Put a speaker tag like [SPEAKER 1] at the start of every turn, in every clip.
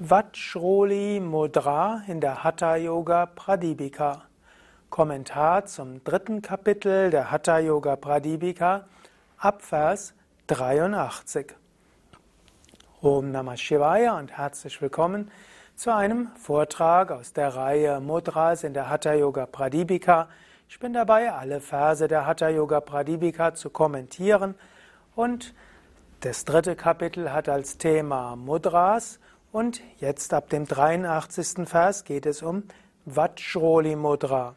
[SPEAKER 1] Vajroli Mudra in der Hatha Yoga Pradipika. Kommentar zum dritten Kapitel der Hatha Yoga Pradipika, Abvers 83. Om Namah Shivaya und herzlich willkommen zu einem Vortrag aus der Reihe Mudras in der Hatha Yoga Pradipika. Ich bin dabei, alle Verse der Hatha Yoga Pradipika zu kommentieren und das dritte Kapitel hat als Thema Mudras und jetzt ab dem 83. Vers geht es um Vajroli Mudra.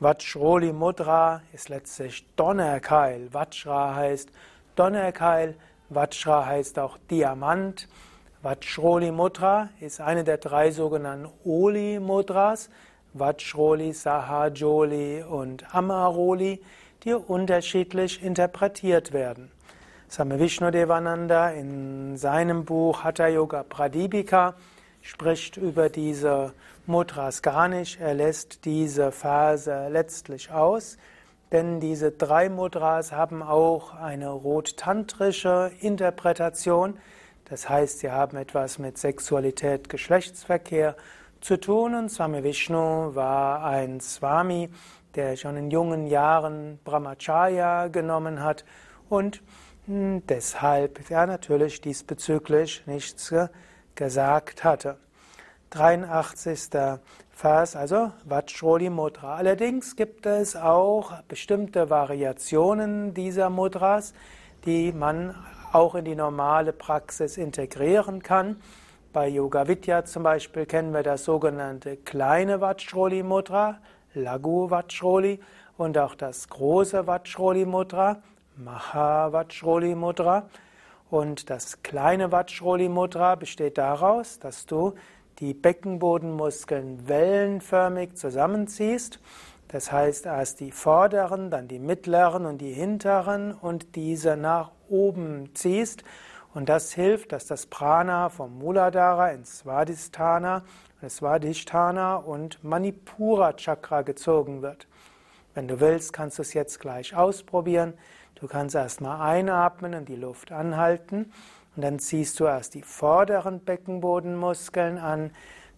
[SPEAKER 1] Vajroli Mudra ist letztlich Donnerkeil. Vajra heißt Donnerkeil, Vajra heißt auch Diamant. Vajroli Mudra ist eine der drei sogenannten Oli Mudras, Vajroli, Sahajoli und Amaroli, die unterschiedlich interpretiert werden. Same Vishnudevananda in seinem Buch Hatha Yoga Pradipika spricht über diese Mudras gar nicht. Er lässt diese Phase letztlich aus, denn diese drei Mudras haben auch eine rot-tantrische Interpretation. Das heißt, sie haben etwas mit Sexualität, Geschlechtsverkehr zu tun. Und Swami Vishnu war ein Swami, der schon in jungen Jahren Brahmacharya genommen hat und deshalb ja natürlich diesbezüglich nichts gesagt hatte. 83. Vers, also Vajroli Mudra. Allerdings gibt es auch bestimmte Variationen dieser Mudras, die man auch in die normale Praxis integrieren kann. Bei Yoga Vidya zum Beispiel kennen wir das sogenannte kleine Vajroli Mudra, Lagu Vajroli, und auch das große Vajroli Mudra, Mahavajroli Mudra. Und das kleine Vajroli Mudra besteht daraus, dass du die Beckenbodenmuskeln wellenförmig zusammenziehst. Das heißt, erst die vorderen, dann die mittleren und die hinteren und diese nach oben ziehst. Und das hilft, dass das Prana vom Muladhara ins Svadhisthana, Svadhisthana und Manipura Chakra gezogen wird. Wenn du willst, kannst du es jetzt gleich ausprobieren. Du kannst erstmal einatmen und die Luft anhalten. Und dann ziehst du erst die vorderen Beckenbodenmuskeln an,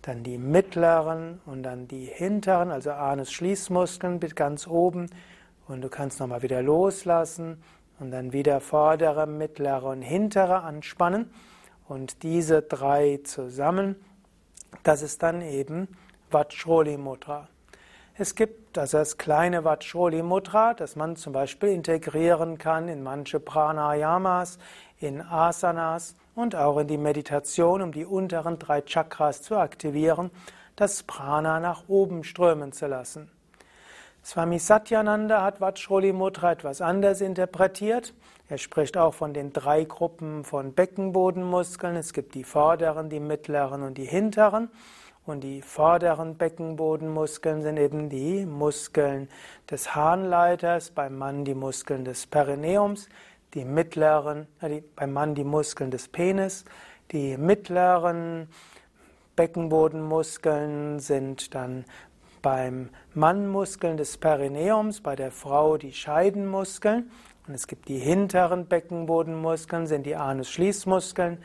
[SPEAKER 1] dann die mittleren und dann die hinteren, also Anus-Schließmuskeln bis ganz oben. Und du kannst nochmal wieder loslassen und dann wieder vordere, mittlere und hintere anspannen. Und diese drei zusammen, das ist dann eben Vajroli Mudra. Es gibt also das kleine Vajroli Mudra, das man zum Beispiel integrieren kann in manche Pranayamas, in Asanas und auch in die Meditation, um die unteren drei Chakras zu aktivieren, das Prana nach oben strömen zu lassen. Swami Satyananda hat Vajroli Mudra etwas anders interpretiert. Er spricht auch von den drei Gruppen von Beckenbodenmuskeln. Es gibt die vorderen, die mittleren und die hinteren. Und die vorderen Beckenbodenmuskeln sind eben die Muskeln des Harnleiters, beim Mann die Muskeln des Perineums, die mittleren, die, beim Mann die Muskeln des Penis, die mittleren Beckenbodenmuskeln sind dann beim Mann Muskeln des Perineums, bei der Frau die Scheidenmuskeln. Und es gibt die hinteren Beckenbodenmuskeln, sind die Anus-Schließmuskeln.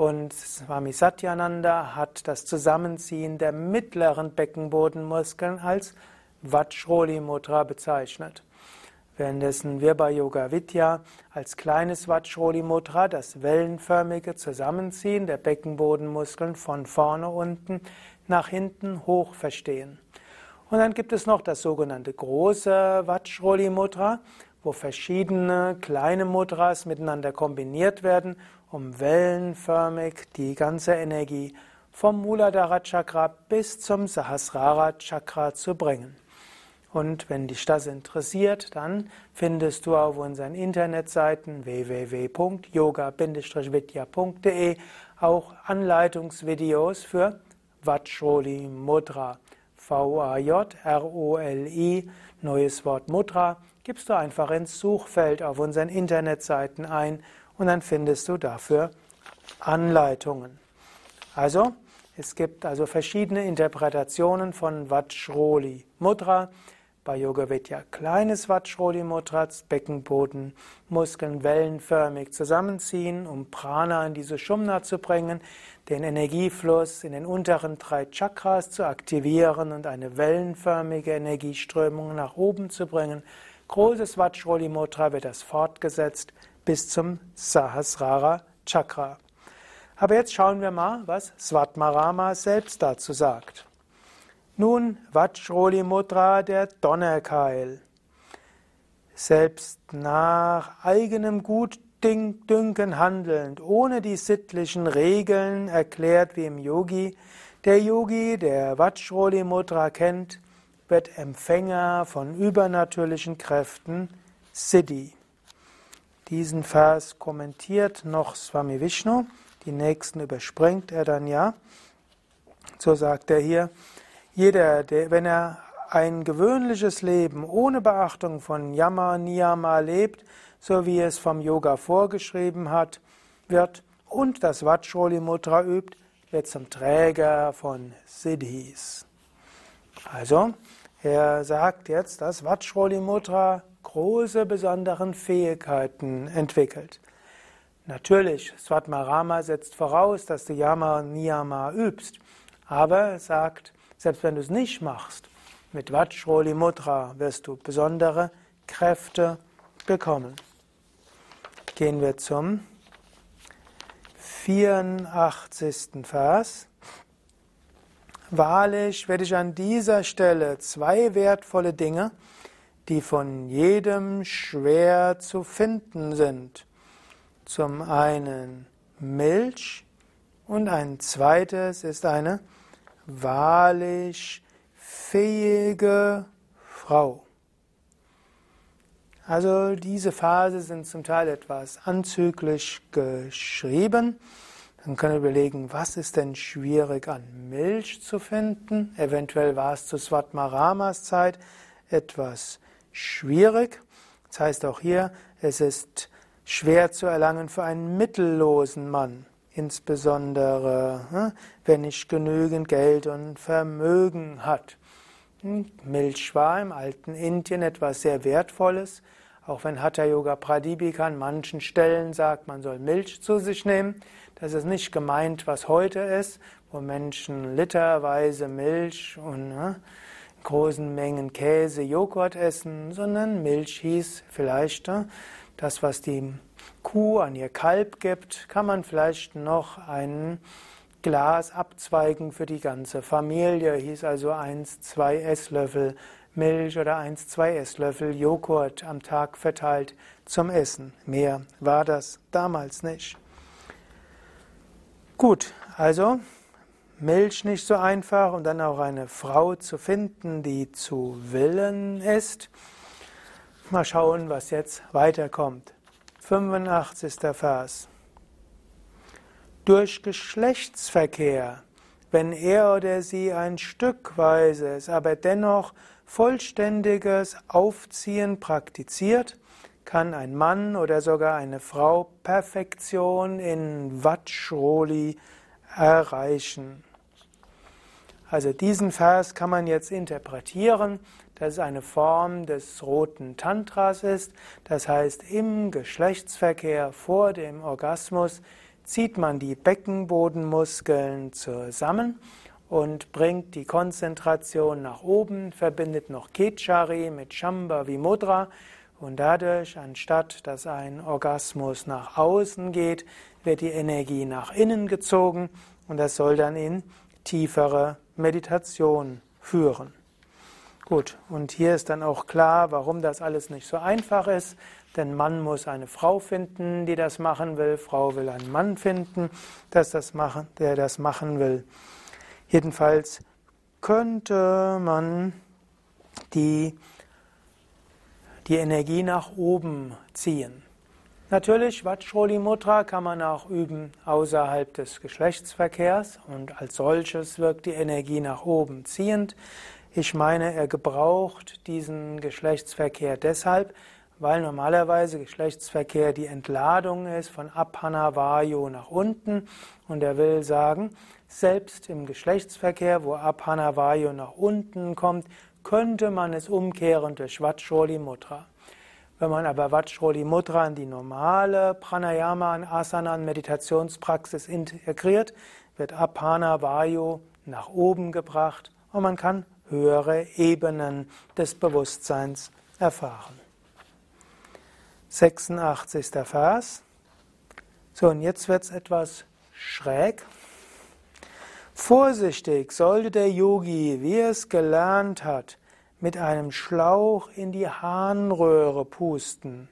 [SPEAKER 1] Und Swami Satyananda hat das Zusammenziehen der mittleren Beckenbodenmuskeln als Vajroli Mudra bezeichnet. Währenddessen wir bei Yoga Vidya als kleines Vajroli Mudra das wellenförmige Zusammenziehen der Beckenbodenmuskeln von vorne unten nach hinten hoch verstehen. Und dann gibt es noch das sogenannte große Vajroli Mudra, wo verschiedene kleine Mudras miteinander kombiniert werden um wellenförmig die ganze Energie vom Muladhara Chakra bis zum Sahasrara Chakra zu bringen. Und wenn dich das interessiert, dann findest du auf unseren Internetseiten www.yoga-vidya.de auch Anleitungsvideos für Vajroli Mudra. V-A-J-R-O-L-I, neues Wort Mudra, gibst du einfach ins Suchfeld auf unseren Internetseiten ein und dann findest du dafür Anleitungen. Also, es gibt also verschiedene Interpretationen von Vajroli Mudra. Bei Yoga wird ja kleines Vajroli Mudra, Beckenboden, Muskeln wellenförmig zusammenziehen, um Prana in diese Shumna zu bringen, den Energiefluss in den unteren drei Chakras zu aktivieren und eine wellenförmige Energieströmung nach oben zu bringen. Großes Vajroli Mudra wird das fortgesetzt bis zum Sahasrara Chakra. Aber jetzt schauen wir mal, was Svatmarama selbst dazu sagt. Nun Vajroli Mudra, der Donnerkeil. Selbst nach eigenem Gutdünken handelnd, ohne die sittlichen Regeln, erklärt wie im Yogi, der Yogi, der Vajroli Mudra kennt, wird Empfänger von übernatürlichen Kräften Siddhi. Diesen Vers kommentiert noch Swami Vishnu, die nächsten überspringt er dann ja. So sagt er hier, jeder, der, wenn er ein gewöhnliches Leben ohne Beachtung von Yama, Niyama lebt, so wie es vom Yoga vorgeschrieben hat, wird und das Vajroli Mudra übt, wird zum Träger von Siddhis. Also, er sagt jetzt, dass Vajroli Mudra große besonderen Fähigkeiten entwickelt. Natürlich, Svatmarama setzt voraus, dass du Yama und Niyama übst, aber er sagt, selbst wenn du es nicht machst, mit Vajroli Mudra wirst du besondere Kräfte bekommen. Gehen wir zum 84. Vers. Wahrlich werde ich an dieser Stelle zwei wertvolle Dinge, die von jedem schwer zu finden sind. Zum einen Milch und ein zweites ist eine wahrlich fähige Frau. Also diese Phase sind zum Teil etwas anzüglich geschrieben. Dann können wir überlegen, was ist denn schwierig an Milch zu finden? Eventuell war es zu Svatmaramas Zeit etwas schwierig. Das heißt auch hier, es ist schwer zu erlangen für einen mittellosen Mann insbesondere hm, wenn nicht genügend Geld und Vermögen hat. Hm, Milch war im alten Indien etwas sehr Wertvolles, auch wenn Hatha Yoga Pradipika an manchen Stellen sagt, man soll Milch zu sich nehmen. Das ist nicht gemeint, was heute ist, wo Menschen literweise Milch und ne, großen Mengen Käse, Joghurt essen, sondern Milch hieß vielleicht ne, das, was die Kuh an ihr Kalb gibt, kann man vielleicht noch ein Glas abzweigen für die ganze Familie. Hieß also 1, 2 Esslöffel Milch oder 1, 2 Esslöffel Joghurt am Tag verteilt zum Essen. Mehr war das damals nicht. Gut, also Milch nicht so einfach und dann auch eine Frau zu finden, die zu willen ist. Mal schauen, was jetzt weiterkommt. 85. Vers. Durch Geschlechtsverkehr, wenn er oder sie ein stückweises, aber dennoch vollständiges Aufziehen praktiziert, kann ein Mann oder sogar eine Frau Perfektion in Vajroli erreichen. Also diesen Vers kann man jetzt interpretieren dass es eine Form des roten Tantras ist. Das heißt, im Geschlechtsverkehr vor dem Orgasmus zieht man die Beckenbodenmuskeln zusammen und bringt die Konzentration nach oben, verbindet noch Kechari mit Shambhavi Mudra und dadurch, anstatt dass ein Orgasmus nach außen geht, wird die Energie nach innen gezogen und das soll dann in tiefere Meditation führen. Gut, und hier ist dann auch klar, warum das alles nicht so einfach ist. Denn Mann muss eine Frau finden, die das machen will. Frau will einen Mann finden, das das machen, der das machen will. Jedenfalls könnte man die, die Energie nach oben ziehen. Natürlich, Vajroli Mudra kann man auch üben außerhalb des Geschlechtsverkehrs und als solches wirkt die Energie nach oben ziehend. Ich meine, er gebraucht diesen Geschlechtsverkehr deshalb, weil normalerweise Geschlechtsverkehr die Entladung ist von Abhanavayu nach unten und er will sagen, selbst im Geschlechtsverkehr, wo Abhanavayu nach unten kommt, könnte man es umkehren durch Vajroli Mudra. Wenn man aber Vajroli Mudra in die normale Pranayama und Asana und Meditationspraxis integriert, wird Apana Vayu nach oben gebracht und man kann höhere Ebenen des Bewusstseins erfahren. 86. Vers. So, und jetzt wird es etwas schräg. Vorsichtig sollte der Yogi, wie er es gelernt hat, mit einem Schlauch in die Harnröhre pusten.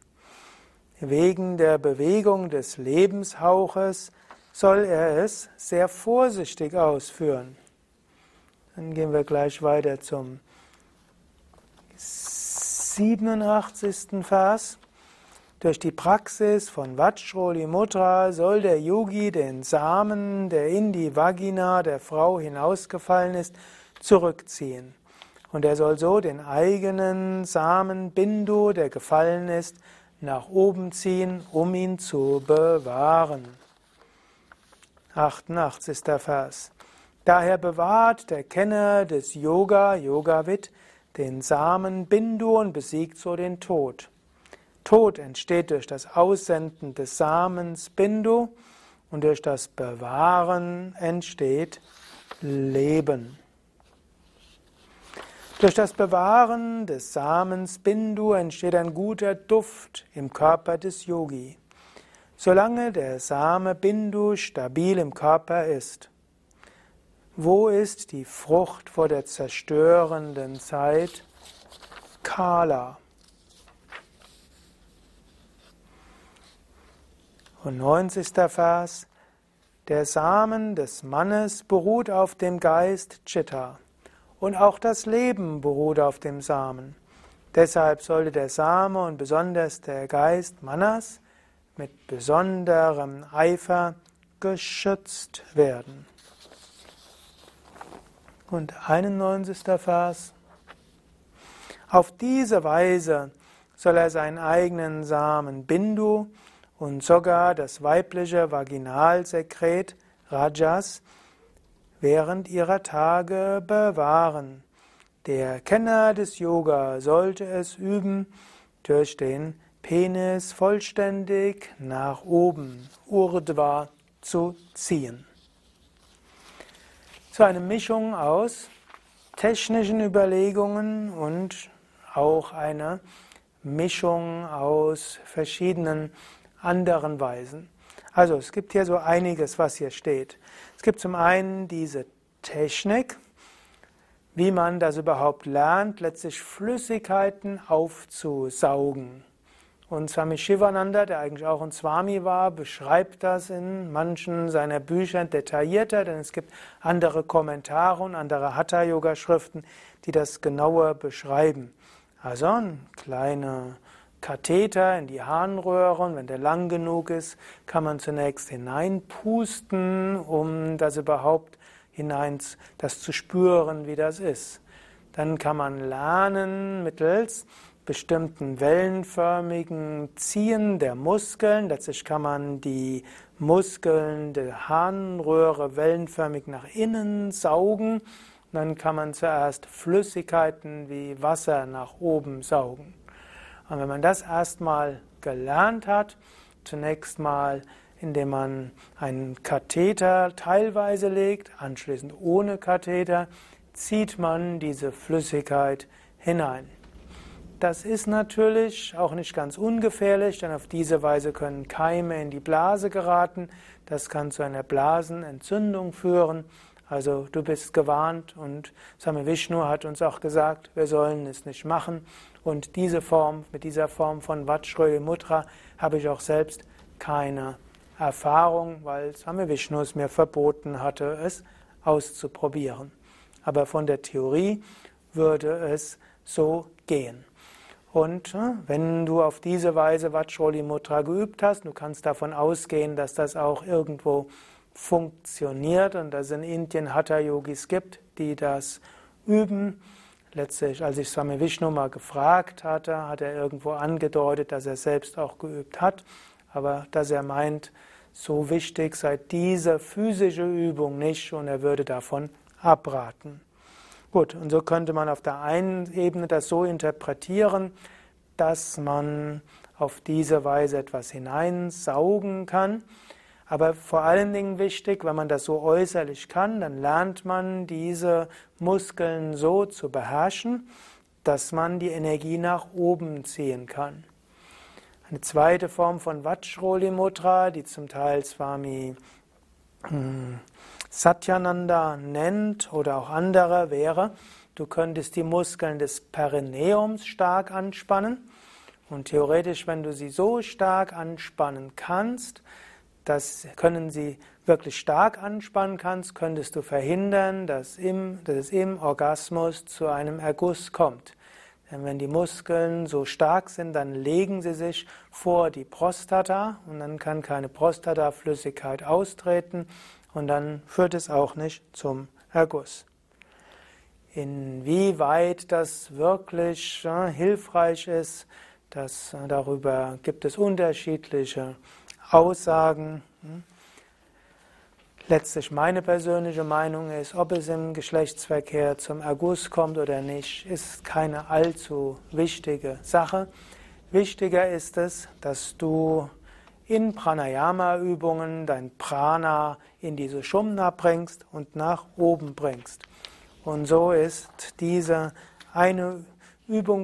[SPEAKER 1] Wegen der Bewegung des Lebenshauches soll er es sehr vorsichtig ausführen. Dann gehen wir gleich weiter zum 87. Vers. Durch die Praxis von Vajroli Mudra soll der Yogi den Samen, der in die Vagina der Frau hinausgefallen ist, zurückziehen. Und er soll so den eigenen Samen Bindu, der gefallen ist, nach oben ziehen, um ihn zu bewahren. 88. Vers. Daher bewahrt der Kenner des Yoga, Yogavit, den Samen Bindu und besiegt so den Tod. Tod entsteht durch das Aussenden des Samens Bindu und durch das Bewahren entsteht Leben. Durch das Bewahren des Samens Bindu entsteht ein guter Duft im Körper des Yogi. Solange der Same Bindu stabil im Körper ist, wo ist die Frucht vor der zerstörenden Zeit? Kala. Und 90. Vers. Der Samen des Mannes beruht auf dem Geist Chitta. Und auch das Leben beruht auf dem Samen. Deshalb sollte der Same und besonders der Geist Manas mit besonderem Eifer geschützt werden. Und 91. Vers. Auf diese Weise soll er seinen eigenen Samen Bindu und sogar das weibliche Vaginalsekret Rajas während ihrer Tage bewahren. Der Kenner des Yoga sollte es üben, durch den Penis vollständig nach oben, Urdhva, zu ziehen. So eine Mischung aus technischen Überlegungen und auch eine Mischung aus verschiedenen anderen Weisen. Also es gibt hier so einiges, was hier steht. Es gibt zum einen diese Technik, wie man das überhaupt lernt, letztlich Flüssigkeiten aufzusaugen. Und Swami Shivananda, der eigentlich auch ein Swami war, beschreibt das in manchen seiner Bücher detaillierter, denn es gibt andere Kommentare und andere Hatha-Yoga-Schriften, die das genauer beschreiben. Also ein kleiner Katheter in die Harnröhre und wenn der lang genug ist, kann man zunächst hineinpusten, um das überhaupt hinein, das zu spüren, wie das ist. Dann kann man lernen mittels bestimmten wellenförmigen Ziehen der Muskeln. Letztlich kann man die Muskeln der Harnröhre wellenförmig nach innen saugen. Dann kann man zuerst Flüssigkeiten wie Wasser nach oben saugen. Und wenn man das erstmal gelernt hat, zunächst mal indem man einen Katheter teilweise legt, anschließend ohne Katheter, zieht man diese Flüssigkeit hinein. Das ist natürlich auch nicht ganz ungefährlich, denn auf diese Weise können Keime in die Blase geraten. Das kann zu einer Blasenentzündung führen. Also du bist gewarnt und Same Vishnu hat uns auch gesagt, wir sollen es nicht machen. Und diese Form, mit dieser Form von Vajrayana Mudra habe ich auch selbst keine Erfahrung, weil Same Vishnu es mir verboten hatte, es auszuprobieren. Aber von der Theorie würde es so gehen. Und äh, wenn du auf diese Weise Vajroli Mudra geübt hast, du kannst davon ausgehen, dass das auch irgendwo funktioniert und dass es in Indien Hatha-Yogis gibt, die das üben. Letztlich, als ich Swami Vishnu mal gefragt hatte, hat er irgendwo angedeutet, dass er selbst auch geübt hat, aber dass er meint, so wichtig sei diese physische Übung nicht und er würde davon abraten. Gut, und so könnte man auf der einen Ebene das so interpretieren, dass man auf diese Weise etwas hineinsaugen kann. Aber vor allen Dingen wichtig, wenn man das so äußerlich kann, dann lernt man diese Muskeln so zu beherrschen, dass man die Energie nach oben ziehen kann. Eine zweite Form von Vajroli die zum Teil Swami hm, Satyananda nennt oder auch andere, wäre, du könntest die Muskeln des Perineums stark anspannen. Und theoretisch, wenn du sie so stark anspannen kannst, das können sie wirklich stark anspannen kannst, könntest du verhindern, dass, im, dass es im Orgasmus zu einem Erguss kommt. Denn wenn die Muskeln so stark sind, dann legen sie sich vor die Prostata und dann kann keine Prostataflüssigkeit austreten und dann führt es auch nicht zum Erguss. Inwieweit das wirklich äh, hilfreich ist, das, darüber gibt es unterschiedliche Aussagen. Hm. Letztlich meine persönliche Meinung ist, ob es im Geschlechtsverkehr zum Erguss kommt oder nicht, ist keine allzu wichtige Sache. Wichtiger ist es, dass du in Pranayama-Übungen dein Prana in diese Shumna bringst und nach oben bringst. Und so ist diese eine Übung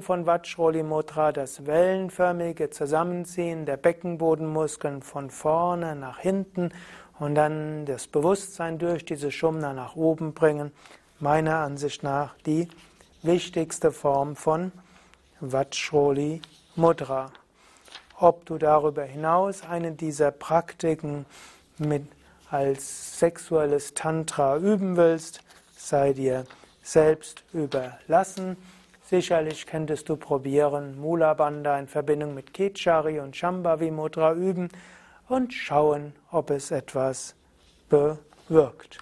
[SPEAKER 1] von Vajroli Mudra das wellenförmige Zusammenziehen der Beckenbodenmuskeln von vorne nach hinten und dann das Bewusstsein durch diese Shumna nach oben bringen. Meiner Ansicht nach die wichtigste Form von Vajroli Mudra. Ob du darüber hinaus eine dieser Praktiken mit als sexuelles Tantra üben willst, sei dir selbst überlassen. Sicherlich könntest du probieren, Mula Bandha in Verbindung mit Kechari und Shambhavi Mudra üben und schauen, ob es etwas bewirkt.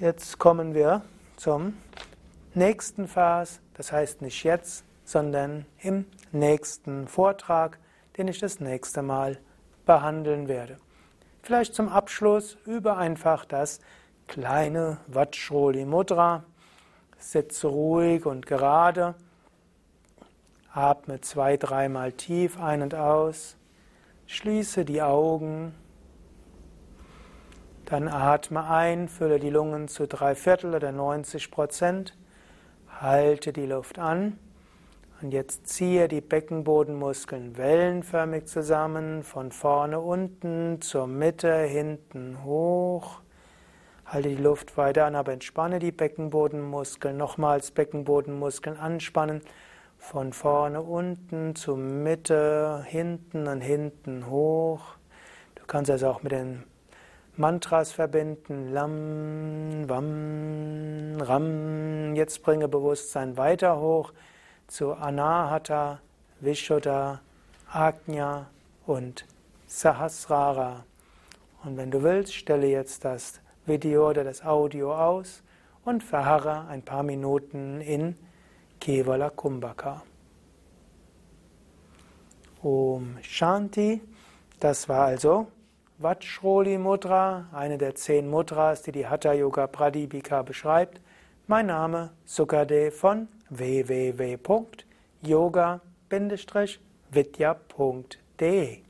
[SPEAKER 1] Jetzt kommen wir zum nächsten Vers, das heißt nicht jetzt, sondern im nächsten Vortrag, den ich das nächste Mal behandeln werde. Vielleicht zum Abschluss über einfach das kleine Vajroli Mudra. Sitze ruhig und gerade. Atme zwei, dreimal tief ein und aus. Schließe die Augen. Dann atme ein, fülle die Lungen zu drei Viertel oder 90 Prozent. Halte die Luft an. Und jetzt ziehe die Beckenbodenmuskeln wellenförmig zusammen, von vorne unten zur Mitte, hinten hoch. Halte die Luft weiter an, aber entspanne die Beckenbodenmuskeln. Nochmals Beckenbodenmuskeln anspannen. Von vorne unten zur Mitte, hinten und hinten hoch. Du kannst das auch mit den Mantras verbinden. Lam, Vam, Ram. Jetzt bringe Bewusstsein weiter hoch zu Anahata, Vishuddha, Ajna und Sahasrara. Und wenn du willst, stelle jetzt das Video oder das Audio aus und verharre ein paar Minuten in Kevala Kumbhaka. Om Shanti, das war also Vajroli Mudra, eine der zehn Mudras, die die Hatha Yoga Pradipika beschreibt. Mein Name Sukade von www.yoga-vidya.de